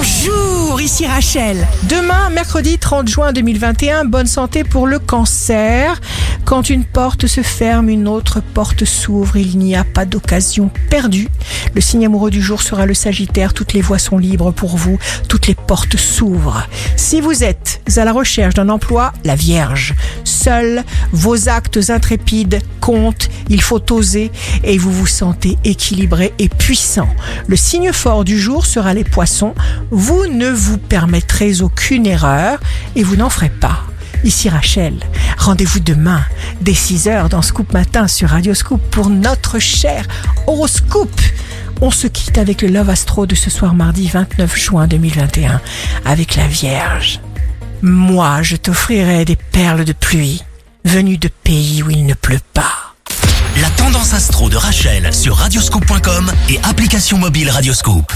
Bonjour, ici Rachel. Demain, mercredi 30 juin 2021, bonne santé pour le cancer. Quand une porte se ferme, une autre porte s'ouvre. Il n'y a pas d'occasion perdue. Le signe amoureux du jour sera le Sagittaire. Toutes les voies sont libres pour vous. Toutes les portes s'ouvrent. Si vous êtes à la recherche d'un emploi, la Vierge. Seuls vos actes intrépides comptent. Il faut oser et vous vous sentez équilibré et puissant. Le signe fort du jour sera les poissons. Vous ne vous permettrez aucune erreur et vous n'en ferez pas. Ici Rachel, rendez-vous demain dès 6h dans Scoop Matin sur Radio Scoop pour notre cher horoscope. On se quitte avec le Love Astro de ce soir mardi 29 juin 2021 avec la Vierge. Moi, je t'offrirai des perles de pluie venues de pays où il ne pleut pas. La tendance astro de Rachel sur radioscope.com et application mobile Radioscope.